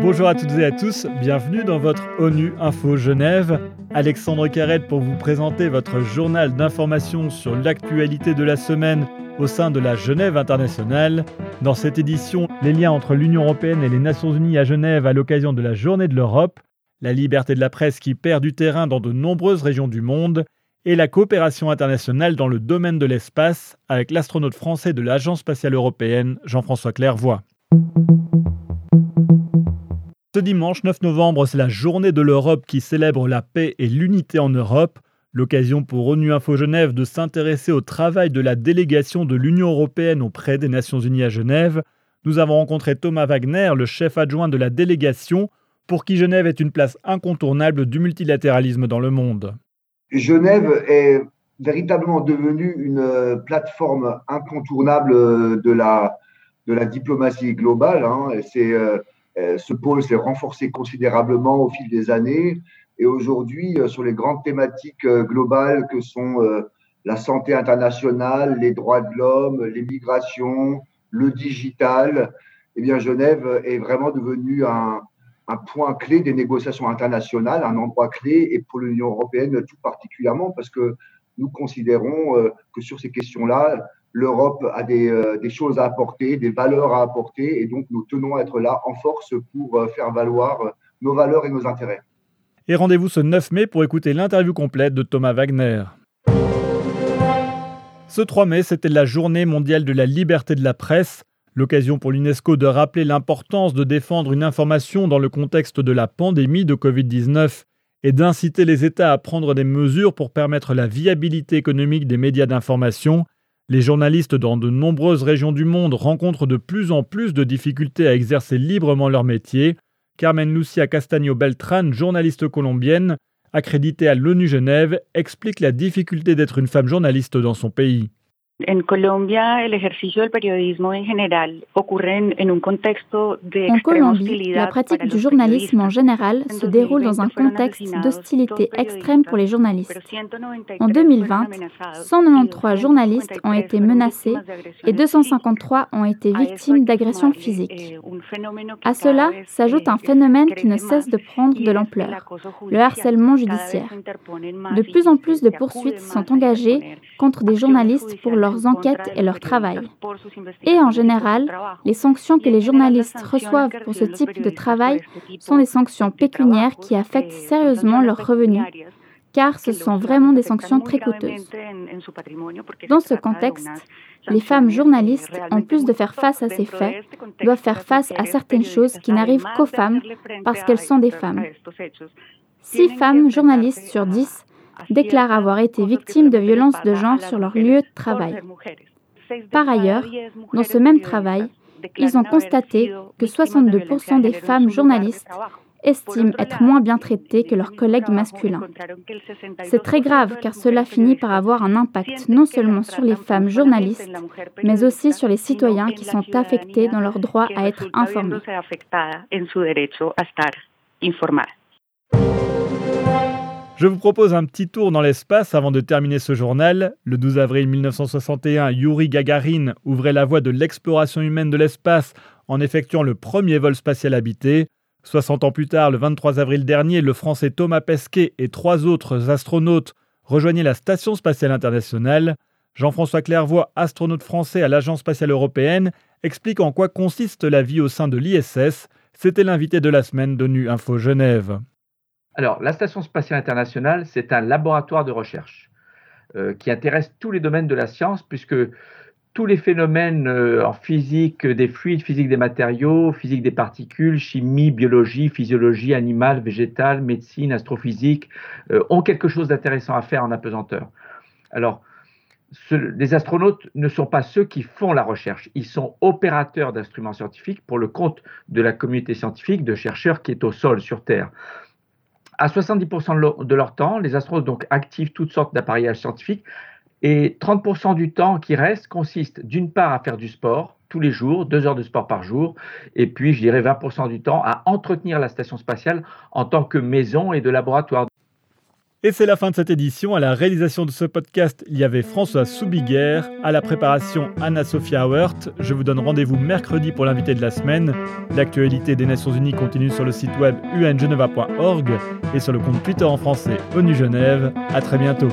Bonjour à toutes et à tous, bienvenue dans votre ONU Info Genève. Alexandre Carrette pour vous présenter votre journal d'information sur l'actualité de la semaine au sein de la Genève internationale. Dans cette édition, les liens entre l'Union européenne et les Nations unies à Genève à l'occasion de la Journée de l'Europe, la liberté de la presse qui perd du terrain dans de nombreuses régions du monde, et la coopération internationale dans le domaine de l'espace avec l'astronaute français de l'Agence spatiale européenne, Jean-François Clairvoy. Ce dimanche 9 novembre, c'est la journée de l'Europe qui célèbre la paix et l'unité en Europe. L'occasion pour ONU Info Genève de s'intéresser au travail de la délégation de l'Union européenne auprès des Nations Unies à Genève. Nous avons rencontré Thomas Wagner, le chef adjoint de la délégation, pour qui Genève est une place incontournable du multilatéralisme dans le monde. Genève est véritablement devenue une plateforme incontournable de la, de la diplomatie globale. Hein. C'est euh, euh, ce pôle s'est renforcé considérablement au fil des années. Et aujourd'hui, euh, sur les grandes thématiques euh, globales que sont la santé internationale, les droits de l'homme, les migrations, le digital, eh bien, Genève est vraiment devenue un, un, point clé des négociations internationales, un endroit clé, et pour l'Union européenne tout particulièrement, parce que nous considérons que sur ces questions-là, l'Europe a euh, des, choses à apporter, des valeurs à apporter, et donc nous tenons à être là en force pour euh, faire valoir euh, nos valeurs et nos intérêts. Et rendez-vous ce 9 mai pour écouter l'interview complète de Thomas Wagner. Ce 3 mai, c'était la journée mondiale de la liberté de la presse, l'occasion pour l'UNESCO de rappeler l'importance de défendre une information dans le contexte de la pandémie de Covid-19 et d'inciter les États à prendre des mesures pour permettre la viabilité économique des médias d'information les journalistes dans de nombreuses régions du monde rencontrent de plus en plus de difficultés à exercer librement leur métier. Carmen Lucia Castaño Beltran, journaliste colombienne, accréditée à l'ONU Genève, explique la difficulté d'être une femme journaliste dans son pays. En Colombie, la pratique du journalisme en général se déroule dans un contexte d'hostilité extrême pour les journalistes. En 2020, 193 journalistes ont été menacés et 253 ont été victimes d'agressions physiques. À cela s'ajoute un phénomène qui ne cesse de prendre de l'ampleur, le harcèlement judiciaire. De plus en plus de poursuites sont engagées contre des journalistes pour leur leurs enquêtes et leur travail. Et en général, les sanctions que les journalistes reçoivent pour ce type de travail sont des sanctions pécuniaires qui affectent sérieusement leurs revenus car ce sont vraiment des sanctions très coûteuses. Dans ce contexte, les femmes journalistes, en plus de faire face à ces faits, doivent faire face à certaines choses qui n'arrivent qu'aux femmes parce qu'elles sont des femmes. Six femmes journalistes sur dix déclarent avoir été victimes de violences de genre sur leur lieu de travail. Par ailleurs, dans ce même travail, ils ont constaté que 62% des femmes journalistes estiment être moins bien traitées que leurs collègues masculins. C'est très grave car cela finit par avoir un impact non seulement sur les femmes journalistes, mais aussi sur les citoyens qui sont affectés dans leur droit à être informés. Je vous propose un petit tour dans l'espace avant de terminer ce journal. Le 12 avril 1961, Yuri Gagarin ouvrait la voie de l'exploration humaine de l'espace en effectuant le premier vol spatial habité. 60 ans plus tard, le 23 avril dernier, le Français Thomas Pesquet et trois autres astronautes rejoignaient la Station spatiale internationale. Jean-François Clairvoy, astronaute français à l'Agence spatiale européenne, explique en quoi consiste la vie au sein de l'ISS. C'était l'invité de la semaine de Nu Info Genève. Alors, la Station spatiale internationale, c'est un laboratoire de recherche euh, qui intéresse tous les domaines de la science, puisque tous les phénomènes euh, en physique des fluides, physique des matériaux, physique des particules, chimie, biologie, physiologie animale, végétale, médecine, astrophysique, euh, ont quelque chose d'intéressant à faire en apesanteur. Alors, les astronautes ne sont pas ceux qui font la recherche, ils sont opérateurs d'instruments scientifiques pour le compte de la communauté scientifique, de chercheurs qui est au sol, sur Terre. À 70% de leur temps, les astronautes donc activent toutes sortes d'appareillages scientifiques et 30% du temps qui reste consiste d'une part à faire du sport tous les jours, deux heures de sport par jour, et puis je dirais 20% du temps à entretenir la station spatiale en tant que maison et de laboratoire. Et c'est la fin de cette édition. À la réalisation de ce podcast, il y avait François Soubiguerre. À la préparation, Anna-Sophia Hauert. Je vous donne rendez-vous mercredi pour l'invité de la semaine. L'actualité des Nations Unies continue sur le site web ungeneva.org et sur le compte Twitter en français ONU Genève. À très bientôt.